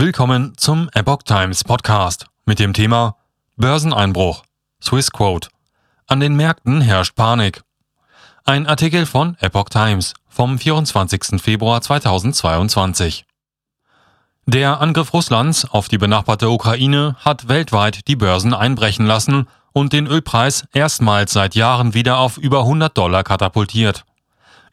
Willkommen zum Epoch Times Podcast mit dem Thema Börseneinbruch. Swissquote. An den Märkten herrscht Panik. Ein Artikel von Epoch Times vom 24. Februar 2022. Der Angriff Russlands auf die benachbarte Ukraine hat weltweit die Börsen einbrechen lassen und den Ölpreis erstmals seit Jahren wieder auf über 100 Dollar katapultiert.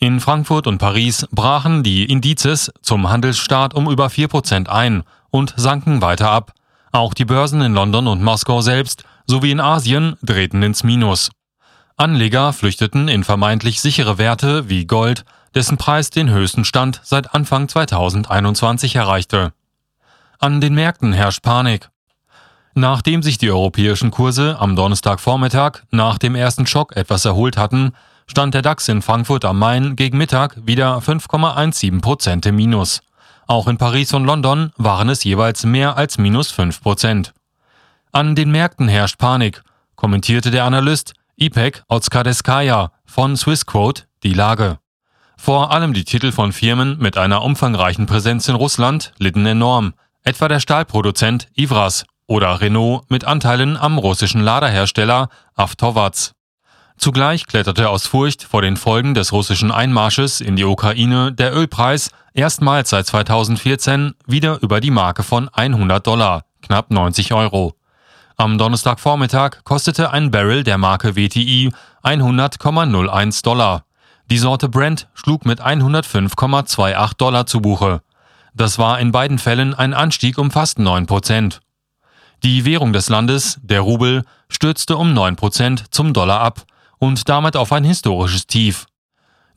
In Frankfurt und Paris brachen die Indizes zum Handelsstart um über 4% ein und sanken weiter ab. Auch die Börsen in London und Moskau selbst sowie in Asien drehten ins Minus. Anleger flüchteten in vermeintlich sichere Werte wie Gold, dessen Preis den höchsten Stand seit Anfang 2021 erreichte. An den Märkten herrscht Panik. Nachdem sich die europäischen Kurse am Donnerstagvormittag nach dem ersten Schock etwas erholt hatten, stand der DAX in Frankfurt am Main gegen Mittag wieder 5,17 Prozent im Minus. Auch in Paris und London waren es jeweils mehr als minus 5 Prozent. An den Märkten herrscht Panik, kommentierte der Analyst Ipek Otskadeskaya von Swissquote die Lage. Vor allem die Titel von Firmen mit einer umfangreichen Präsenz in Russland litten enorm, etwa der Stahlproduzent Ivras oder Renault mit Anteilen am russischen Laderhersteller Avtovaz. Zugleich kletterte aus Furcht vor den Folgen des russischen Einmarsches in die Ukraine der Ölpreis erstmals seit 2014 wieder über die Marke von 100 Dollar, knapp 90 Euro. Am Donnerstagvormittag kostete ein Barrel der Marke WTI 100,01 Dollar. Die Sorte Brent schlug mit 105,28 Dollar zu Buche. Das war in beiden Fällen ein Anstieg um fast 9 Prozent. Die Währung des Landes, der Rubel, stürzte um 9 Prozent zum Dollar ab und damit auf ein historisches Tief.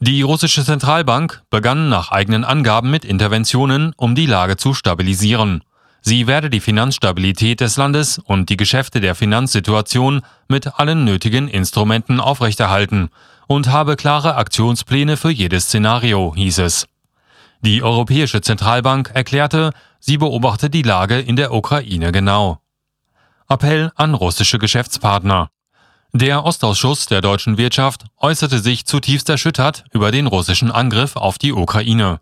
Die russische Zentralbank begann nach eigenen Angaben mit Interventionen, um die Lage zu stabilisieren. Sie werde die Finanzstabilität des Landes und die Geschäfte der Finanzsituation mit allen nötigen Instrumenten aufrechterhalten und habe klare Aktionspläne für jedes Szenario, hieß es. Die Europäische Zentralbank erklärte, sie beobachte die Lage in der Ukraine genau. Appell an russische Geschäftspartner. Der Ostausschuss der deutschen Wirtschaft äußerte sich zutiefst erschüttert über den russischen Angriff auf die Ukraine.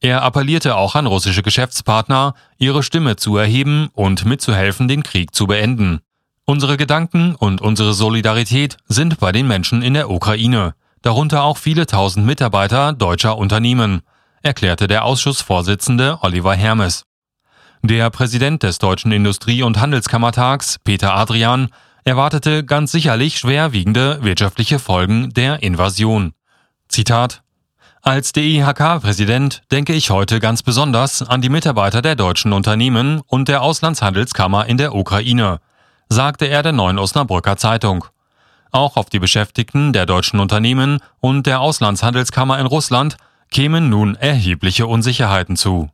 Er appellierte auch an russische Geschäftspartner, ihre Stimme zu erheben und mitzuhelfen, den Krieg zu beenden. Unsere Gedanken und unsere Solidarität sind bei den Menschen in der Ukraine, darunter auch viele tausend Mitarbeiter deutscher Unternehmen, erklärte der Ausschussvorsitzende Oliver Hermes. Der Präsident des Deutschen Industrie- und Handelskammertags, Peter Adrian, erwartete ganz sicherlich schwerwiegende wirtschaftliche Folgen der Invasion. Zitat Als DIHK-Präsident denke ich heute ganz besonders an die Mitarbeiter der deutschen Unternehmen und der Auslandshandelskammer in der Ukraine, sagte er der Neuen Osnabrücker Zeitung. Auch auf die Beschäftigten der deutschen Unternehmen und der Auslandshandelskammer in Russland kämen nun erhebliche Unsicherheiten zu.